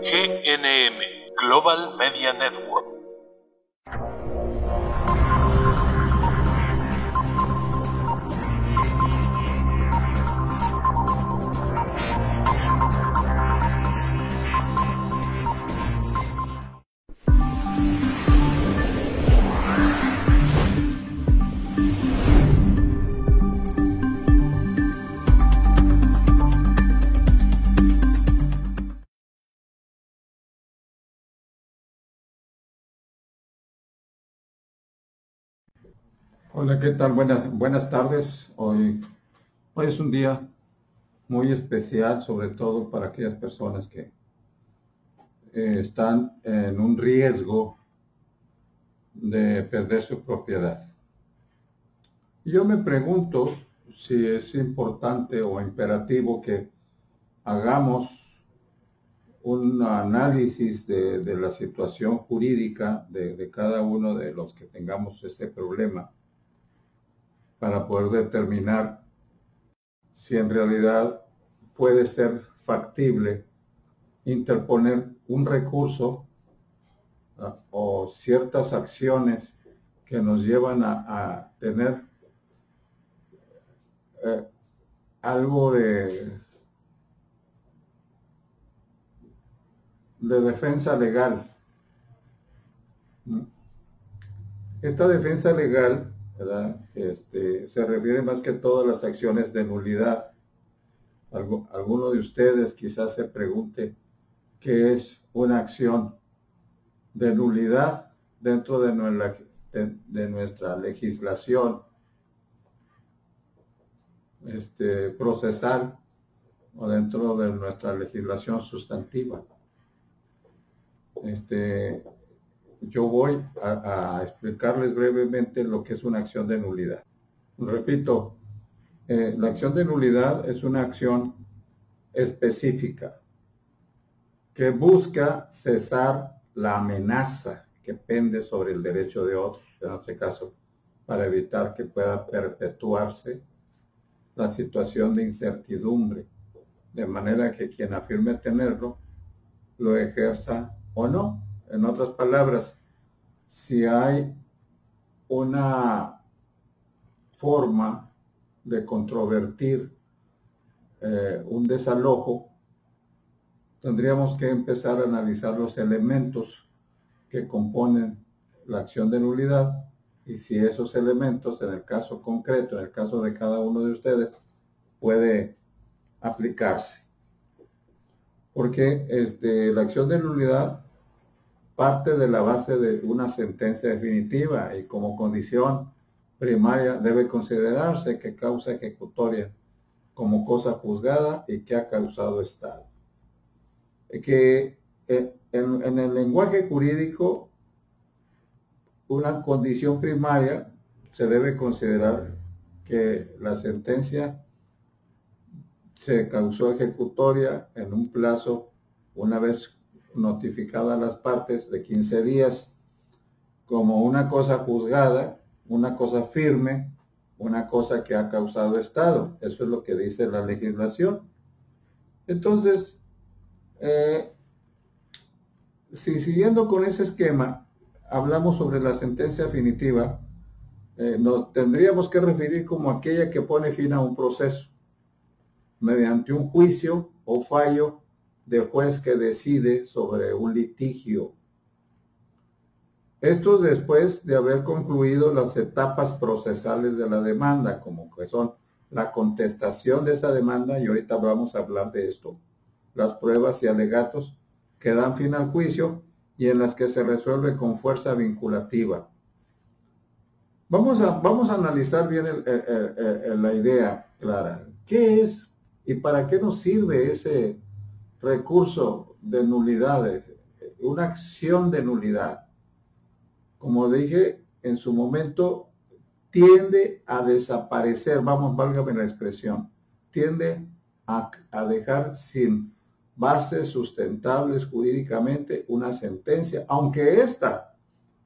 GNM Global Media Network. Hola, ¿qué tal? Buenas, buenas tardes. Hoy, hoy es un día muy especial, sobre todo para aquellas personas que eh, están en un riesgo de perder su propiedad. Yo me pregunto si es importante o imperativo que hagamos un análisis de, la situación jurídica de, de cada uno de los que tengamos este problema para poder determinar si en realidad puede ser factible interponer un recurso o ciertas acciones que nos llevan a, tener eh, algo de, de defensa legal. Esta defensa legal este, se refiere más que todo a las acciones de nulidad. alguno de ustedes quizás se pregunte qué es una acción de nulidad dentro de nuestra, de, nuestra legislación este, procesal o dentro de nuestra legislación sustantiva. Este, yo voy a, explicarles brevemente lo que es una acción de nulidad. Repito, eh, la acción de nulidad es una acción específica que busca cesar la amenaza que pende sobre el derecho de otros, en este caso, para evitar que pueda perpetuarse la situación de incertidumbre, de manera que quien afirme tenerlo lo ejerza o no. En otras palabras, si hay una forma de controvertir eh, un desalojo, tendríamos que empezar a analizar los elementos que componen la acción de nulidad y si esos elementos, en el caso concreto, en el caso de cada uno de ustedes, puede aplicarse. Porque este, la acción de nulidad parte de la base de una sentencia definitiva y como condición primaria debe considerarse que causa ejecutoria como cosa juzgada y que ha causado Estado. Que eh, en, en el lenguaje jurídico, una condición primaria se debe considerar que la sentencia se causó ejecutoria en un plazo una vez notificada a las partes de 15 días como una cosa juzgada, una cosa firme, una cosa que ha causado Estado. Eso es lo que dice la legislación. Entonces, eh, si siguiendo con ese esquema, hablamos sobre la sentencia definitiva, eh, nos tendríamos que referir como aquella que pone fin a un proceso mediante un juicio o fallo de juez que decide sobre un litigio. Esto después de haber concluido las etapas procesales de la demanda, como que son la contestación de esa demanda, y ahorita vamos a hablar de esto, las pruebas y alegatos que dan fin al juicio y en las que se resuelve con fuerza vinculativa. Vamos a, vamos a analizar bien la idea clara. ¿Qué es y para qué nos sirve ese, recurso de nulidades, una acción de nulidad, como dije en su momento, tiende a desaparecer, vamos, válgame la expresión, tiende a, dejar sin bases sustentables jurídicamente una sentencia, aunque ésta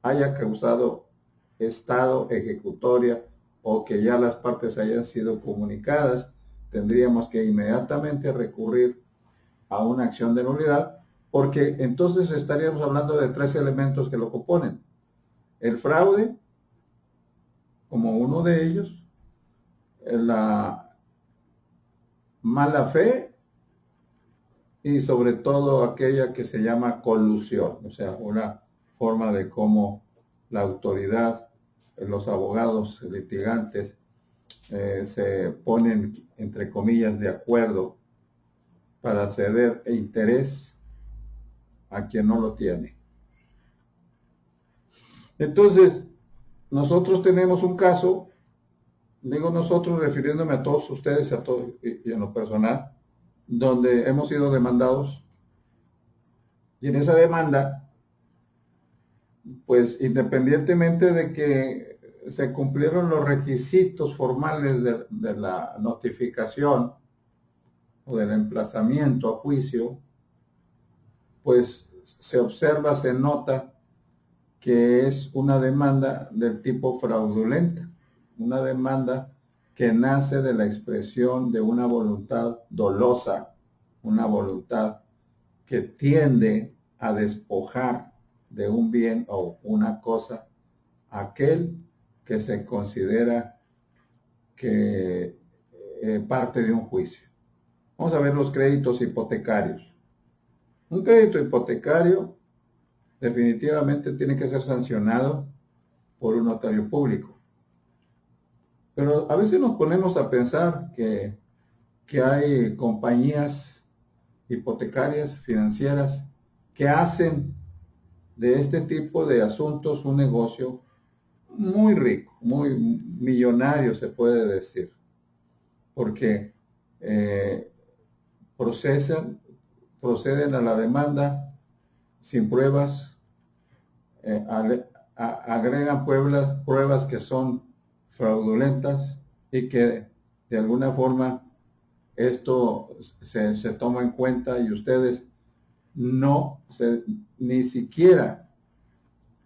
haya causado estado ejecutoria o que ya las partes hayan sido comunicadas, tendríamos que inmediatamente recurrir a una acción de nulidad porque entonces estaríamos hablando de tres elementos que lo componen. El fraude, como uno de ellos, la mala fe y sobre todo aquella que se llama colusión, o sea, una forma de cómo la autoridad, los abogados litigantes eh, se ponen, entre comillas, de acuerdo para ceder interés a quien no lo tiene. Entonces, nosotros tenemos un caso, digo nosotros refiriéndome a todos ustedes a todos y, en lo personal, donde hemos sido demandados. Y en esa demanda, pues independientemente de que se cumplieron los requisitos formales de la notificación o del emplazamiento a juicio, pues se observa, se nota que es una demanda del tipo fraudulenta, una demanda que nace de la expresión de una voluntad dolosa, una voluntad que tiende a despojar de un bien o una cosa aquel que se considera que eh, parte de un juicio. Vamos a ver los créditos hipotecarios. Un crédito hipotecario definitivamente tiene que ser sancionado por un notario público. Pero a veces nos ponemos a pensar que, que hay compañías hipotecarias, financieras, que hacen de este tipo de asuntos un negocio muy rico, muy millonario se puede decir, porque eh, procesan proceden a la demanda sin pruebas, eh, agregan pruebas, pruebas que son fraudulentas y que de alguna forma esto se, toma en cuenta y ustedes no ni siquiera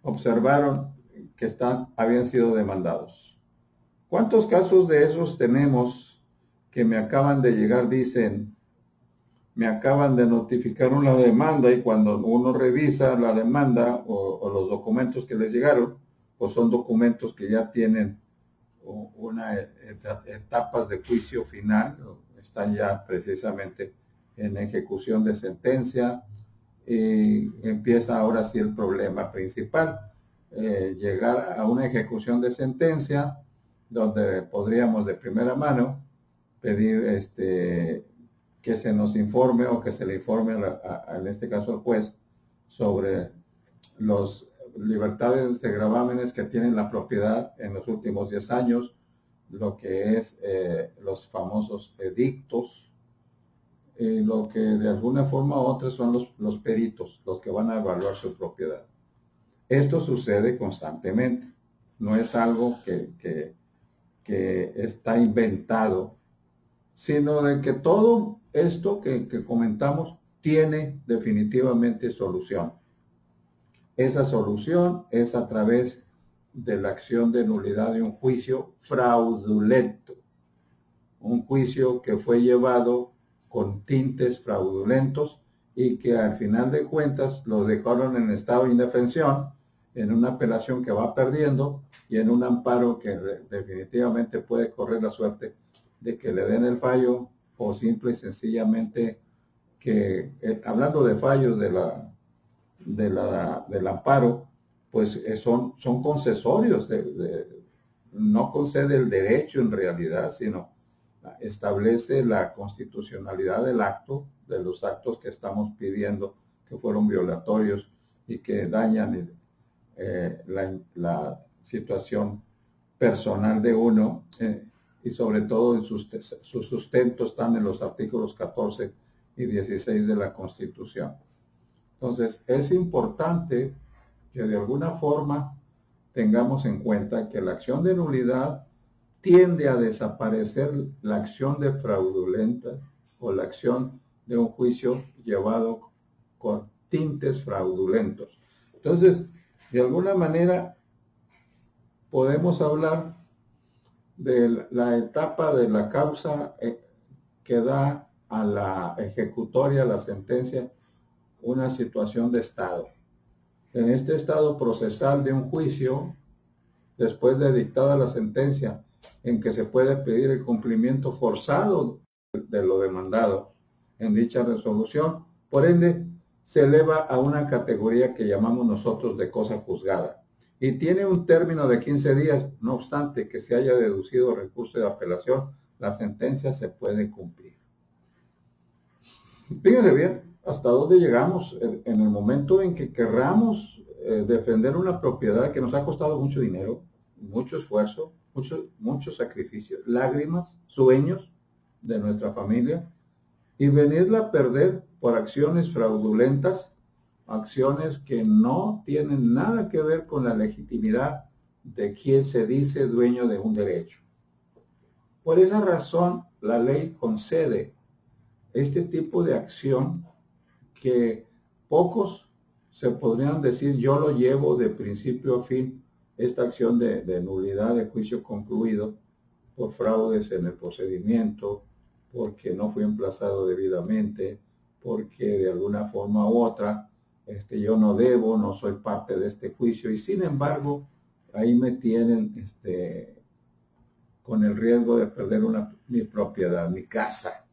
observaron que están, habían sido demandados. ¿Cuántos casos de esos tenemos que me acaban de llegar? Dicen, me acaban de notificar una demanda y cuando uno revisa la demanda o, los documentos que les llegaron, pues son documentos que ya tienen una etapas de juicio final, están ya precisamente en ejecución de sentencia y empieza ahora sí el problema principal, eh, llegar a una ejecución de sentencia donde podríamos de primera mano pedir este que se nos informe o que se le informe, en este caso al juez, sobre los libertades de gravámenes que tienen la propiedad en los últimos 10 años, lo que es eh, los famosos edictos, y lo que de alguna forma u otra son los, los peritos, los que van a evaluar su propiedad. Esto sucede constantemente, no es algo que, que, que está inventado, sino de que todo esto que, comentamos tiene definitivamente solución. Esa solución es a través de la acción de nulidad de un juicio fraudulento. Un juicio que fue llevado con tintes fraudulentos y que al final de cuentas lo dejaron en estado de indefensión, en una apelación que va perdiendo y en un amparo que definitivamente puede correr la suerte de que le den el fallo o simple y sencillamente que, eh, hablando de fallos de la, de la, del amparo, pues eh, son, son concesorios, no concede el derecho en realidad, sino establece la constitucionalidad del acto, de los actos que estamos pidiendo que fueron violatorios y que dañan eh, la, situación personal de uno y sobre todo en sus, sus sustentos están en los artículos 14 y 16 de la Constitución. Entonces, es importante que de alguna forma tengamos en cuenta que la acción de nulidad tiende a desaparecer la acción de fraudulenta o la acción de un juicio llevado con tintes fraudulentos. Entonces, de alguna manera podemos hablar de la etapa de la causa eh, que da a la ejecutoria la sentencia una situación de estado. En este estado procesal de un juicio, después de dictada la sentencia, en que se puede pedir el cumplimiento forzado de lo demandado en dicha resolución, por ende, se eleva a una categoría que llamamos nosotros de cosa juzgada y tiene un término de 15 días, no obstante que se haya deducido recurso de apelación, la sentencia se puede cumplir. Fíjense bien, hasta dónde llegamos en el momento en que querramos eh, defender una propiedad que nos ha costado mucho dinero, mucho esfuerzo, mucho, mucho sacrificio, lágrimas, sueños de nuestra familia, y venirla a perder por acciones fraudulentas, acciones que no tienen nada que ver con la legitimidad de quien se dice dueño de un derecho. Por esa razón, la ley concede este tipo de acción que pocos se podrían decir yo lo llevo de principio a fin, esta acción de, nulidad de juicio concluido por fraudes en el procedimiento, porque no fue emplazado debidamente, porque de alguna forma u otra este, yo no debo, no soy parte de este juicio y sin embargo ahí me tienen este, con el riesgo de perder mi propiedad, mi casa.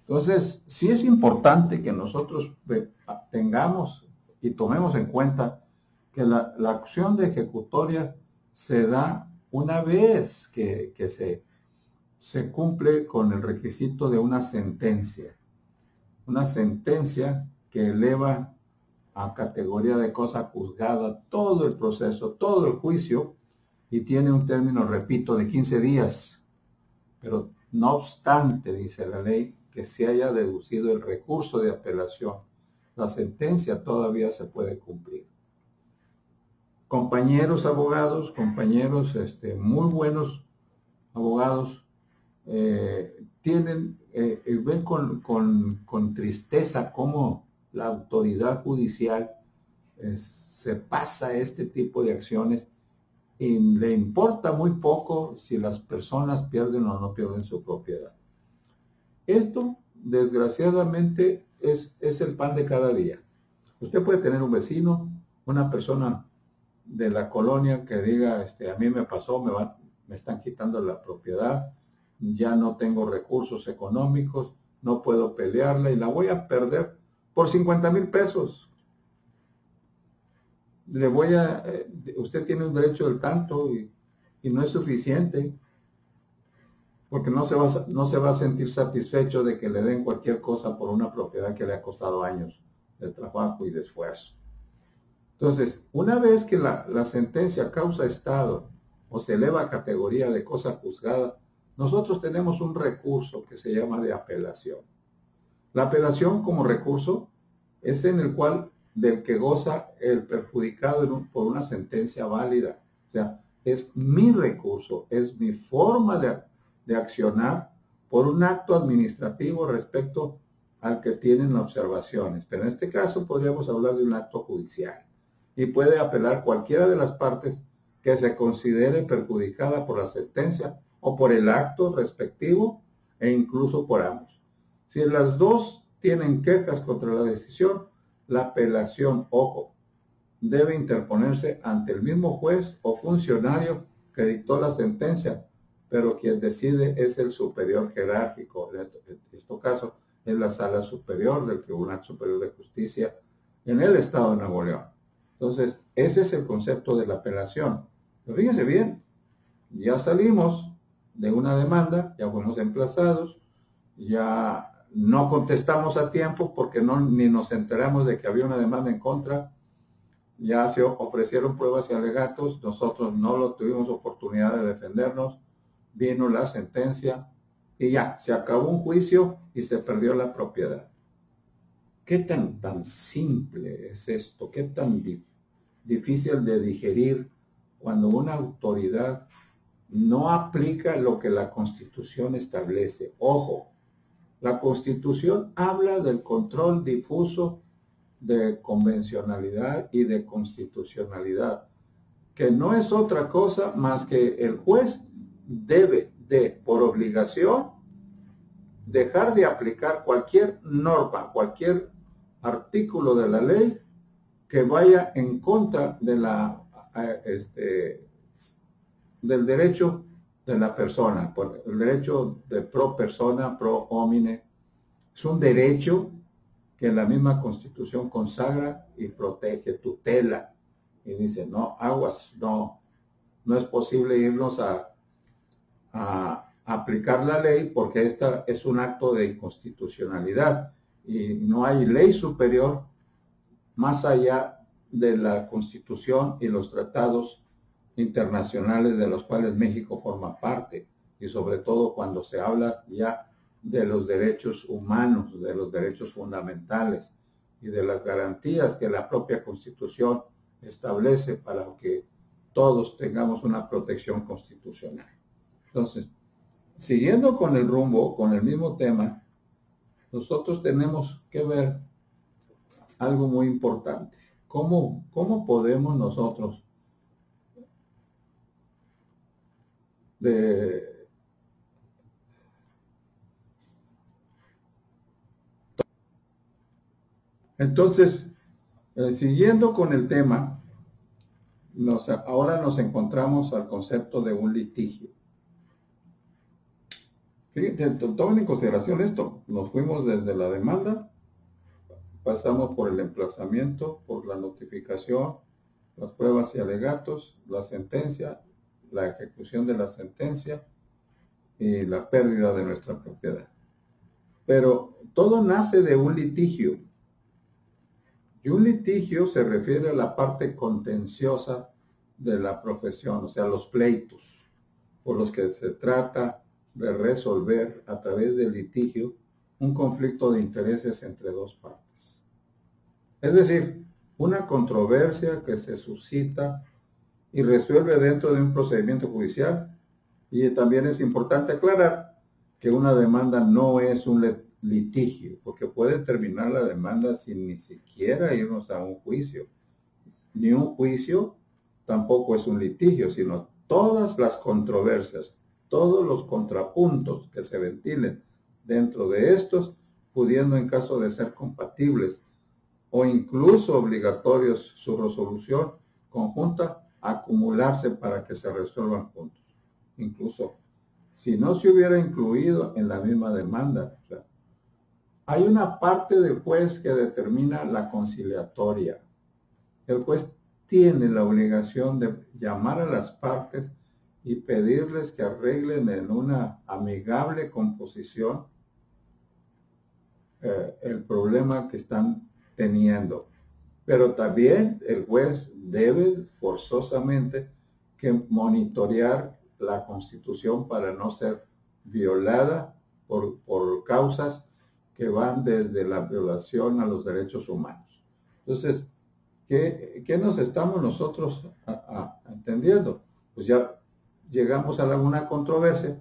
Entonces, sí es importante que nosotros tengamos y tomemos en cuenta que la, acción de ejecutoria se da una vez que, se, se cumple con el requisito de una sentencia. Una sentencia que eleva a categoría de cosa juzgada todo el proceso, todo el juicio, y tiene un término, repito, de 15 días. Pero no obstante, dice la ley, que se haya deducido el recurso de apelación, la sentencia todavía se puede cumplir. Compañeros abogados, compañeros este, muy buenos abogados, eh, tienen, eh, ven con, con, tristeza cómo la autoridad judicial se pasa este tipo de acciones y le importa muy poco si las personas pierden o no pierden su propiedad. Esto, desgraciadamente, es, es el pan de cada día. Usted puede tener un vecino, una persona de la colonia que diga, este, a mí me pasó, me, van, me están quitando la propiedad, ya no tengo recursos económicos, no puedo pelearla y la voy a perder por 50 mil pesos. Le voy a, eh, usted tiene un derecho del tanto y, no es suficiente porque no se, va, no se va a sentir satisfecho de que le den cualquier cosa por una propiedad que le ha costado años de trabajo y de esfuerzo. Entonces, una vez que la, la sentencia causa estado o se eleva a categoría de cosa juzgada, nosotros tenemos un recurso que se llama de apelación. La apelación como recurso es en el cual del que goza el perjudicado por una sentencia válida. O sea, es mi recurso, es mi forma de, de accionar por un acto administrativo respecto al que tienen observaciones. Pero en este caso podríamos hablar de un acto judicial y puede apelar cualquiera de las partes que se considere perjudicada por la sentencia o por el acto respectivo e incluso por ambos. Si las dos tienen quejas contra la decisión, la apelación, ojo, debe interponerse ante el mismo juez o funcionario que dictó la sentencia pero quien decide es el superior jerárquico. En este caso, es la sala superior del Tribunal Superior de Justicia en el Estado de Nuevo León. Entonces, ese es el concepto de la apelación. Pero fíjense bien, ya salimos de una demanda, ya fuimos emplazados, ya no contestamos a tiempo porque no, ni nos enteramos de que había una demanda en contra, ya se ofrecieron pruebas y alegatos, nosotros no lo tuvimos oportunidad de defendernos, vino la sentencia y ya, se acabó un juicio y se perdió la propiedad. ¿Qué tan, tan simple es esto? ¿Qué tan difícil de digerir cuando una autoridad no aplica lo que la constitución establece? Ojo, la constitución habla del control difuso de convencionalidad y de constitucionalidad, que no es otra cosa más que el juez debe de, por obligación, dejar de aplicar cualquier norma, cualquier artículo de la ley que vaya en contra de la, este, del derecho de la persona, el derecho de pro persona, pro homine. Es un derecho que la misma constitución consagra y protege, tutela. Y dice, no, aguas, no, no es posible irnos a, a aplicar la ley porque esta es un acto de inconstitucionalidad y no hay ley superior más allá de la constitución y los tratados internacionales de los cuales México forma parte y sobre todo cuando se habla ya de los derechos humanos, de los derechos fundamentales y de las garantías que la propia constitución establece para que todos tengamos una protección constitucional. Entonces, siguiendo con el rumbo, con el mismo tema, nosotros tenemos que ver algo muy importante. ¿Cómo, cómo podemos nosotros de, Entonces, eh, siguiendo con el tema, ahora nos encontramos al concepto de un litigio. Tomen en consideración esto. Nos fuimos desde la demanda, pasamos por el emplazamiento, por la notificación, las pruebas y alegatos, la sentencia, la ejecución de la sentencia y la pérdida de nuestra propiedad. Pero todo nace de un litigio. Y un litigio se refiere a la parte contenciosa de la profesión, o sea, los pleitos por los que se trata de resolver a través del litigio un conflicto de intereses entre dos partes. Es decir, una controversia que se suscita y resuelve dentro de un procedimiento judicial. Y también es importante aclarar que una demanda no es un litigio, porque puede terminar la demanda sin ni siquiera irnos a un juicio. Ni un juicio tampoco es un litigio, sino todas las controversias, todos los contrapuntos que se ventilen dentro de estos, pudiendo en caso de ser compatibles o incluso obligatorios su resolución conjunta, acumularse para que se resuelvan juntos. Incluso si no se hubiera incluido en la misma demanda. hay una parte del juez que determina la conciliatoria. El juez tiene la obligación de llamar a las partes y pedirles que arreglen en una amigable composición eh, el problema que están teniendo. Pero también el juez debe forzosamente que monitorear la constitución para no ser violada por, causas que van desde la violación a los derechos humanos. Entonces, ¿qué, nos estamos nosotros entendiendo? Pues ya llegamos a alguna controversia,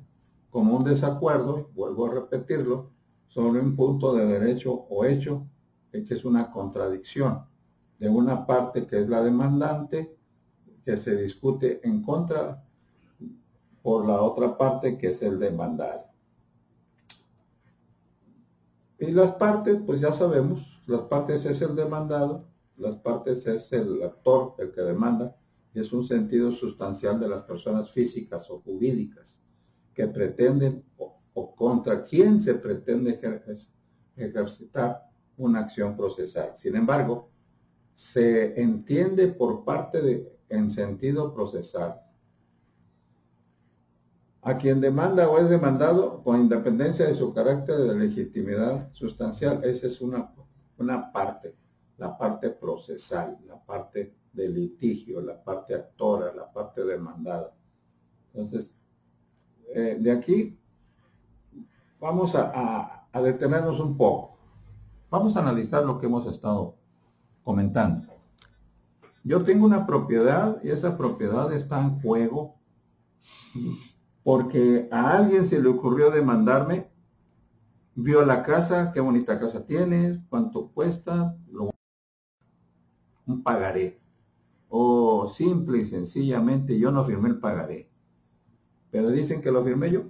como un desacuerdo, vuelvo a repetirlo, sobre un punto de derecho o hecho que es una contradicción de una parte que es la demandante, que se discute en contra por la otra parte que es el demandado. Y las partes, pues ya sabemos, las partes es el demandado, las partes es el actor, el que demanda, es un sentido sustancial de las personas físicas o jurídicas que pretenden o, contra quién se pretende ejercitar una acción procesal. Sin embargo, se entiende por parte de en sentido procesal a quien demanda o es demandado con independencia de su carácter de legitimidad sustancial. Esa es una, una parte, la parte procesal, la parte de litigio, la parte actora, la parte demandada. Entonces, eh, de aquí vamos a, a, detenernos un poco. Vamos a analizar lo que hemos estado comentando. Yo tengo una propiedad y esa propiedad está en juego porque a alguien se le ocurrió demandarme, vio la casa, qué bonita casa tienes, cuánto cuesta, un pagaré o simple y sencillamente yo no firmé el pagaré. Pero dicen que lo firmé yo.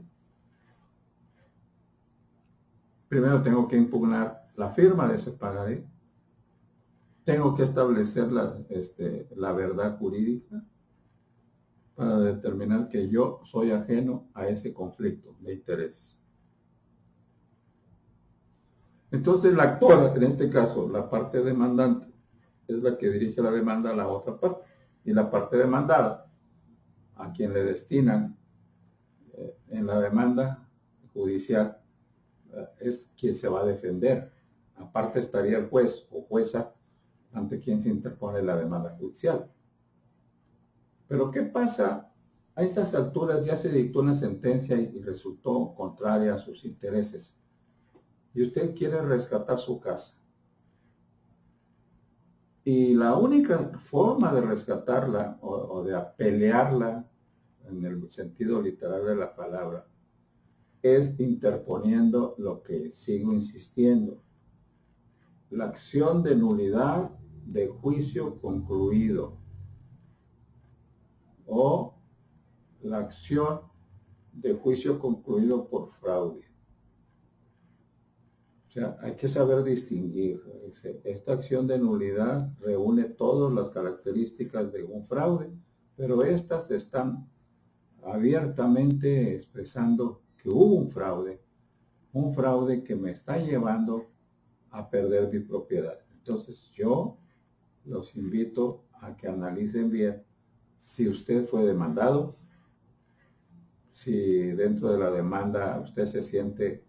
Primero tengo que impugnar la firma de ese pagaré tengo que establecer la, este, la verdad jurídica para determinar que yo soy ajeno a ese conflicto de interés. Entonces el actor, en este caso, la parte demandante, es la que dirige la demanda a la otra parte. Y la parte demandada, a quien le destinan eh, en la demanda judicial, eh, es quien se va a defender. Aparte estaría el juez o jueza ante quien se interpone la demanda judicial. Pero ¿qué pasa? A estas alturas ya se dictó una sentencia y resultó contraria a sus intereses. Y usted quiere rescatar su casa. Y la única forma de rescatarla o, de pelearla, en el sentido literal de la palabra, es interponiendo lo que sigo insistiendo. La acción de nulidad de juicio concluido o la acción de juicio concluido por fraude. O sea, hay que saber distinguir. Esta acción de nulidad reúne todas las características de un fraude, pero estas están abiertamente expresando que hubo un fraude, un fraude que me está llevando a perder mi propiedad. Entonces yo los invito a que analicen bien si usted fue demandado, si dentro de la demanda usted se siente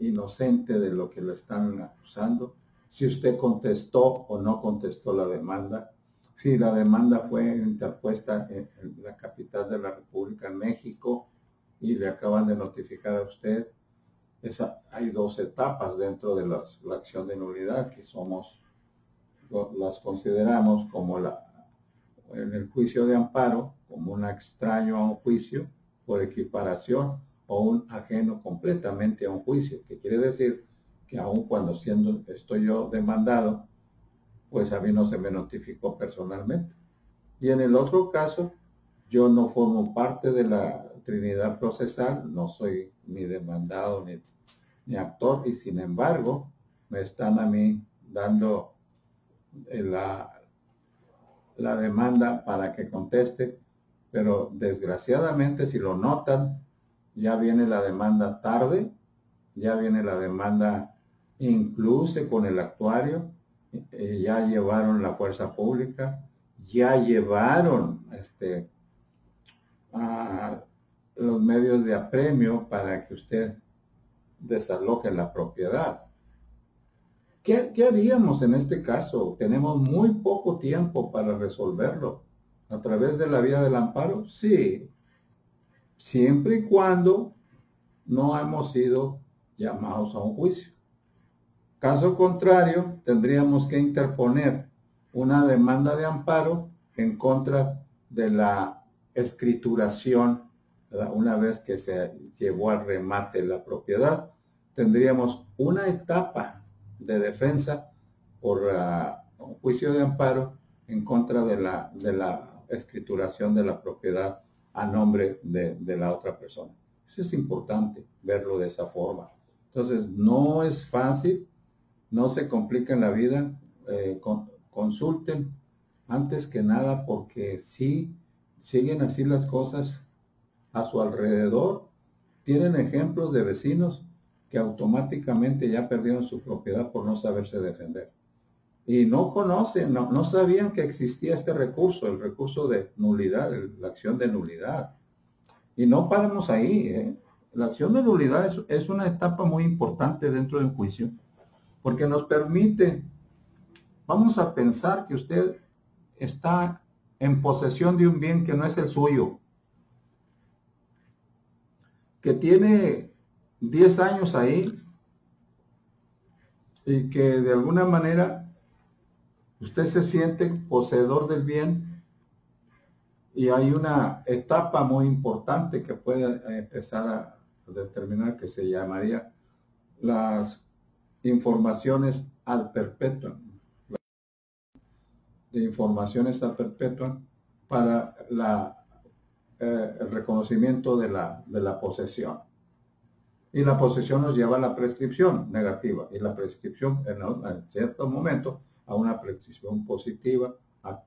inocente de lo que le están acusando, si usted contestó o no contestó la demanda, si la demanda fue interpuesta en, la capital de la República, en México, y le acaban de notificar a usted. Hay dos etapas dentro de la acción de nulidad que somos las consideramos como la, en el juicio de amparo, como un extraño a un juicio por equiparación o un ajeno completamente a un juicio, que quiere decir que aun cuando siendo, estoy yo demandado, pues a mí no se me notificó personalmente. Y en el otro caso, yo no formo parte de la Trinidad procesal, no soy ni demandado ni, ni actor, y sin embargo, me están a mí dando la, la demanda para que conteste, pero desgraciadamente si lo notan, ya viene la demanda tarde, ya viene la demanda incluso con el actuario, eh, ya llevaron la fuerza pública, ya llevaron este, a los medios de apremio para que usted desaloje la propiedad. ¿Qué, haríamos en este caso? Tenemos muy poco tiempo para resolverlo. ¿A través de la vía del amparo? Sí. Siempre y cuando no hemos sido llamados a un juicio. Caso contrario, tendríamos que interponer una demanda de amparo en contra de la escrituración, una vez que se llevó al remate la propiedad. Tendríamos una etapa de defensa por un juicio de amparo en contra de la, de la escrituración de la propiedad a nombre de, la otra persona. Eso es importante verlo de esa forma. Entonces, no es fácil, no se compliquen la vida, eh, consulten antes que nada porque si siguen así las cosas a su alrededor, tienen ejemplos de vecinos que automáticamente ya perdieron su propiedad por no saberse defender. Y no conocen, no, sabían que existía este recurso, el recurso de nulidad, la acción de nulidad. Y no paramos ahí. ¿eh? La acción de nulidad es, es una etapa muy importante dentro del juicio, porque nos permite, vamos a pensar que usted está en posesión de un bien que no es el suyo, que tiene 10 años ahí y que de alguna manera usted se siente poseedor del bien y hay una etapa muy importante que puede empezar a determinar que se llamaría las informaciones al perpetuum de informaciones al perpetuum para la, eh, el reconocimiento de la, de la posesión. Y la posesión nos lleva a la prescripción negativa. Y la prescripción en, cierto momento a una precisión positiva, a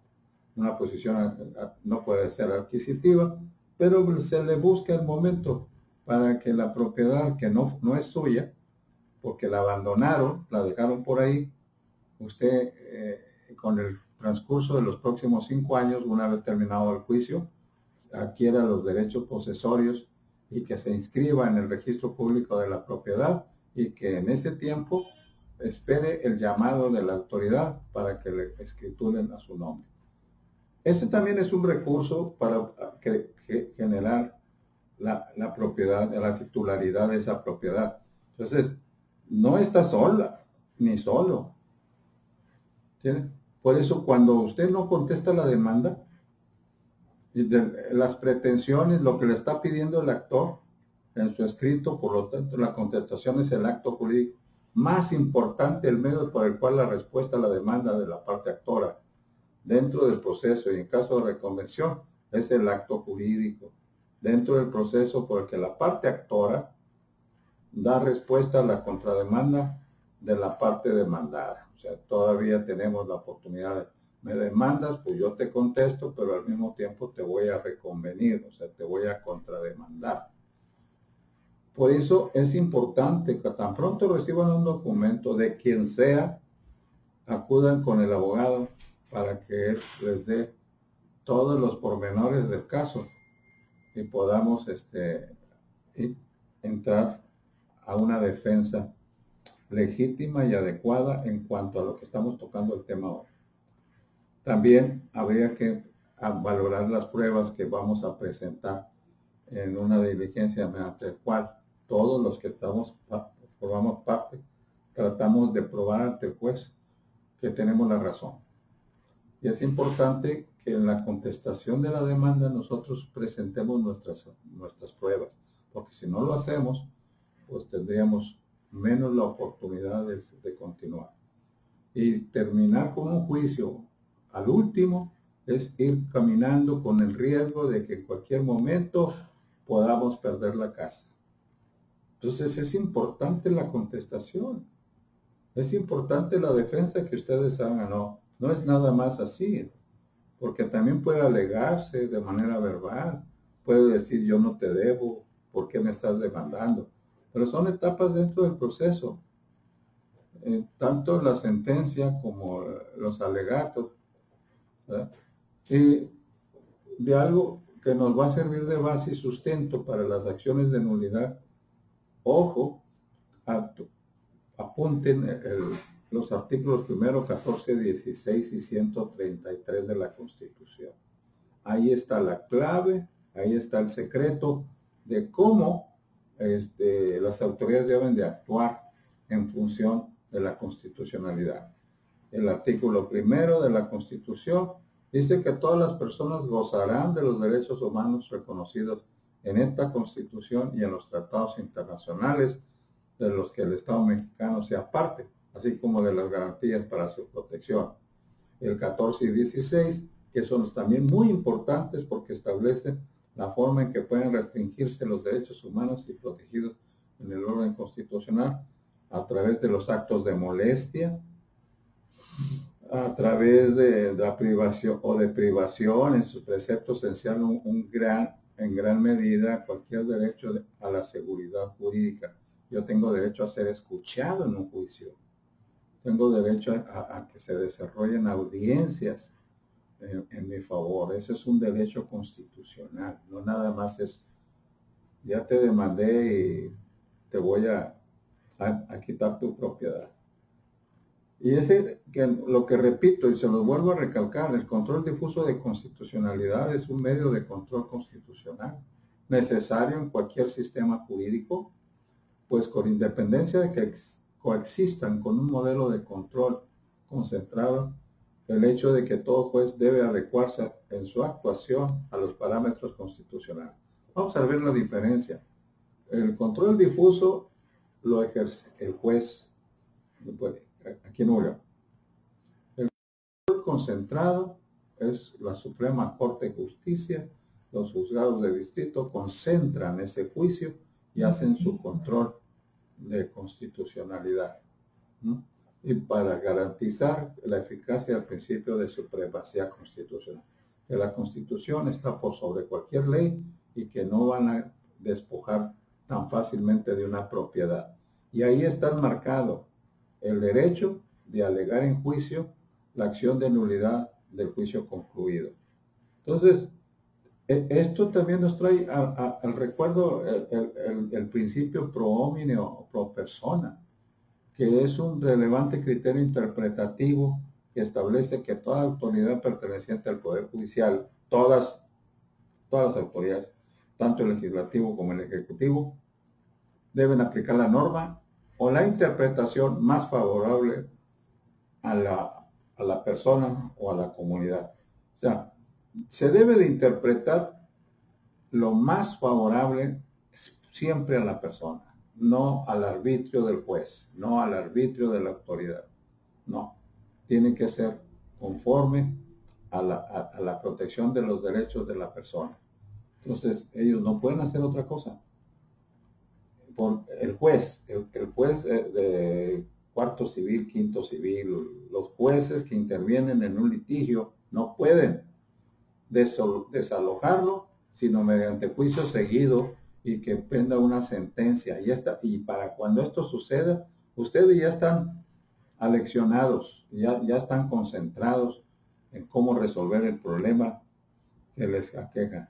una posición no puede ser adquisitiva, pero se le busca el momento para que la propiedad que no, no es suya, porque la abandonaron, la dejaron por ahí, usted eh, con el transcurso de los próximos cinco años, una vez terminado el juicio, adquiera los derechos posesorios y que se inscriba en el registro público de la propiedad y que en ese tiempo espere el llamado de la autoridad para que le escrituren a su nombre. Ese también es un recurso para generar la, la, propiedad, la titularidad de esa propiedad. Entonces, no está sola, ni solo. Por eso, cuando usted no contesta la demanda, las pretensiones, lo que le está pidiendo el actor en su escrito, por lo tanto, la contestación es el acto jurídico más importante, el medio por el cual la respuesta a la demanda de la parte actora dentro del proceso y en caso de reconvención es el acto jurídico. Dentro del proceso por el que la parte actora da respuesta a la contrademanda de la parte demandada. O sea, todavía tenemos la oportunidad de, me demandas, pues yo te contesto, pero al mismo tiempo te voy a reconvenir, o sea, te voy a contrademandar. Por eso es importante que tan pronto reciban un documento de quien sea, acudan con el abogado para que él les dé todos los pormenores del caso y podamos este, entrar a una defensa legítima y adecuada en cuanto a lo que estamos tocando el tema hoy. También habría que valorar las pruebas que vamos a presentar en una diligencia mediante la cual todos los que estamos formamos parte tratamos de probar ante el juez que tenemos la razón. Y es importante que en la contestación de la demanda nosotros presentemos nuestras, nuestras pruebas, porque si no lo hacemos, pues tendríamos menos la oportunidad de, de continuar. Y terminar con un juicio al último es ir caminando con el riesgo de que en cualquier momento podamos perder la casa. Entonces es importante la contestación, es importante la defensa que ustedes hagan, no, no es nada más así, porque también puede alegarse de manera verbal, puede decir yo no te debo, ¿por qué me estás demandando? Pero son etapas dentro del proceso. Eh, tanto la sentencia como los alegatos. Y de algo que nos va a servir de base y sustento para las acciones de nulidad. Ojo, apunten los artículos primero, 14, 16 y 133 de la Constitución. Ahí está la clave, ahí está el secreto de cómo este, las autoridades deben de actuar en función de la constitucionalidad. El artículo primero de la Constitución dice que todas las personas gozarán de los derechos humanos reconocidos en esta Constitución y en los tratados internacionales de los que el Estado mexicano sea parte, así como de las garantías para su protección. El 14 y 16, que son también muy importantes porque establecen la forma en que pueden restringirse los derechos humanos y protegidos en el orden constitucional a través de los actos de molestia, a través de la privación o de privación en sus preceptos esencial un, gran, en gran medida cualquier derecho a la seguridad jurídica. Yo tengo derecho a ser escuchado en un juicio. Tengo derecho a que se desarrollen audiencias en, mi favor. Ese es un derecho constitucional, no nada más es, ya te demandé y te voy a, a, quitar tu propiedad. Y ese, que lo que repito y se lo vuelvo a recalcar, el control difuso de constitucionalidad es un medio de control constitucional necesario en cualquier sistema jurídico, pues con independencia de que coexistan con un modelo de control concentrado el hecho de que todo juez debe adecuarse en su actuación a los parámetros constitucionales. Vamos a ver la diferencia. El control difuso lo ejerce el juez aquí en Nueva El control concentrado es la Suprema Corte de Justicia. Los juzgados de distrito concentran ese juicio y hacen su control de constitucionalidad. y para garantizar la eficacia del principio de supremacía constitucional. Que la constitución está por sobre cualquier ley y que no van a despojar tan fácilmente de una propiedad. Y ahí está marcado el derecho de alegar en juicio la acción de nulidad del juicio concluido. Entonces, e, esto también nos trae al recuerdo el, principio pro homine o pro persona, que es un relevante criterio interpretativo que establece que toda autoridad perteneciente al Poder Judicial, todas, todas las autoridades, tanto el legislativo como el ejecutivo, deben aplicar la norma o la interpretación más favorable a la, a la persona o a la comunidad. O sea, se debe de interpretar lo más favorable siempre a la persona, no al arbitrio del juez, no al arbitrio de la autoridad. No, tiene que ser conforme a la, protección de los derechos de la persona. Entonces, ellos no pueden hacer otra cosa. Por el juez, el, juez de cuarto civil, quinto civil, los jueces que intervienen en un litigio no pueden desalojarlo, sino mediante juicio seguido y que penda una sentencia. Y, está, y para cuando esto suceda, ustedes ya están aleccionados, ya, ya están concentrados en cómo resolver el problema que les aqueja.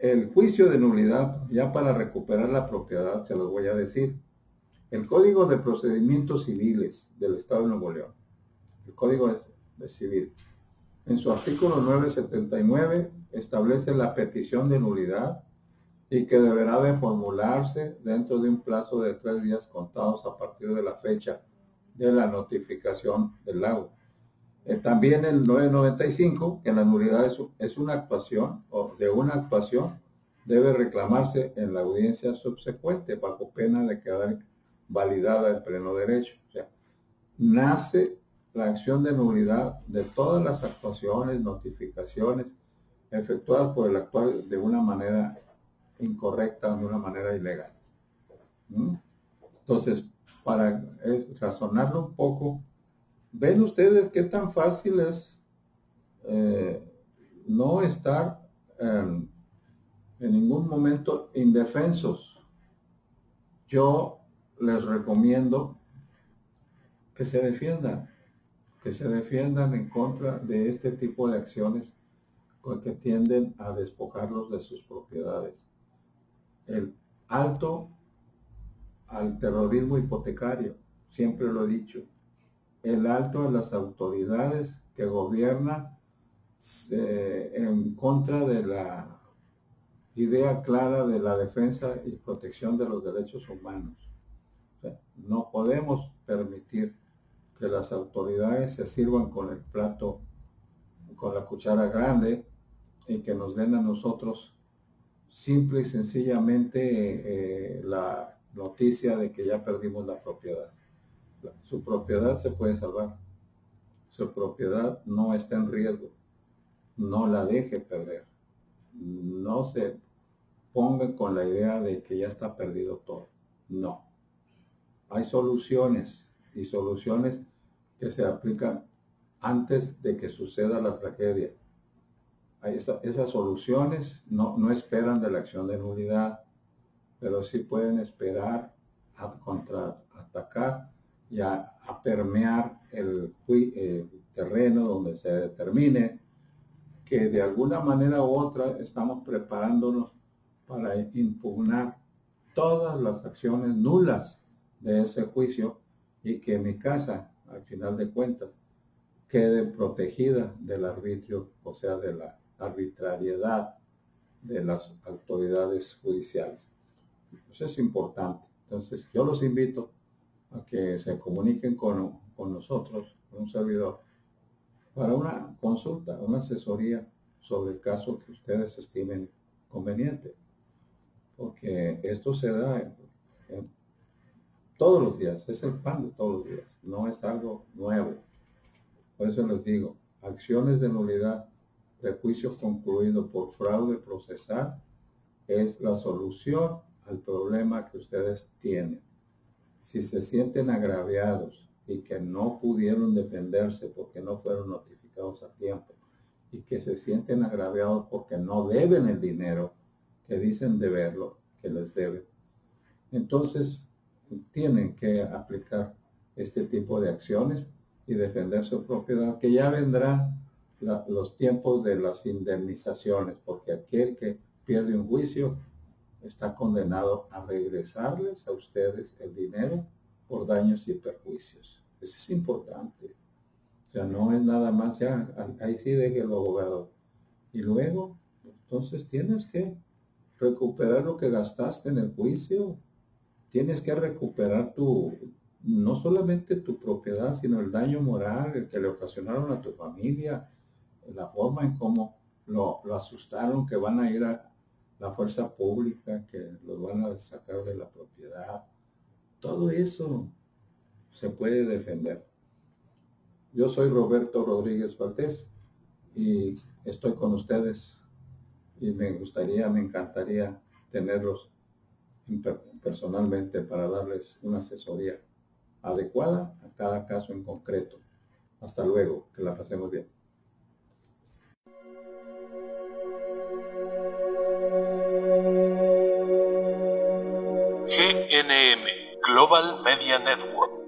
El juicio de nulidad, ya para recuperar la propiedad, se los voy a decir. El Código de Procedimientos Civiles del Estado de Nuevo León, el Código de Civil, en su artículo 979 establece la petición de nulidad y que deberá de formularse dentro de un plazo de tres días contados a partir de la fecha de la notificación del laudo. También el 995, que la nulidad es, una actuación o de una actuación, debe reclamarse en la audiencia subsecuente bajo pena de quedar validada el pleno derecho. O sea, nace la acción de nulidad de todas las actuaciones, notificaciones efectuadas por el actual de una manera incorrecta, de una manera ilegal. ¿Mm? Entonces, para razonarlo un poco, ven ustedes qué tan fácil es eh, no estar en ningún momento indefensos. Yo les recomiendo que se defiendan, que se defiendan en contra de este tipo de acciones que tienden a despojarlos de sus propiedades. El alto al terrorismo hipotecario, siempre lo he dicho. El alto a las autoridades que gobiernan eh, en contra de la idea clara de la defensa y protección de los derechos humanos. no podemos permitir que las autoridades se sirvan con el plato, con la cuchara grande y que nos den a nosotros simple y sencillamente eh, la noticia de que ya perdimos la propiedad. Su propiedad se puede salvar. Su propiedad no está en riesgo. No la deje perder. No se ponga con la idea de que ya está perdido todo. No. Hay soluciones y soluciones que se aplican antes de que suceda la tragedia. esas soluciones no, no, esperan de la acción de nulidad, pero sí pueden esperar a contraatacar y a, permear el, el, terreno donde se determine que de alguna manera u otra estamos preparándonos para impugnar todas las acciones nulas de ese juicio y que mi casa al final de cuentas, quede protegida del arbitrio, o sea, de la arbitrariedad de las autoridades judiciales. Eso es importante. Entonces, yo los invito a que se comuniquen con, con nosotros, con un servidor, para una consulta, una asesoría sobre el caso que ustedes estimen conveniente. Porque esto se da todos los días, es el pan de todos los días, no es algo nuevo. Por eso les digo, acciones de nulidad de juicio concluido por fraude procesal es la solución al problema que ustedes tienen. Si se sienten agraviados y que no pudieron defenderse porque no fueron notificados a tiempo y que se sienten agraviados porque no deben el dinero que dicen deberlo, que les deben. Entonces, tienen que aplicar este tipo de acciones y defender su propiedad, que ya vendrán los tiempos de las indemnizaciones, porque aquel que pierde un juicio está condenado a regresarles a ustedes el dinero por daños y perjuicios. Eso es importante. O sea, no es nada más ya, ahí sí deje el abogado. Y luego, entonces tienes que recuperar lo que gastaste en el juicio. Tienes que recuperar tu, no solamente tu propiedad, sino el daño moral que le ocasionaron a tu familia, la forma en cómo lo, asustaron que van a ir a la fuerza pública, que los van a sacar de la propiedad. Todo eso se puede defender. Yo soy Roberto Rodríguez Valdés y estoy con ustedes y me gustaría, me encantaría tenerlos personalmente para darles una asesoría adecuada a cada caso en concreto. Hasta luego, que la pasemos bien. GNM Global Media Network